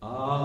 Ah.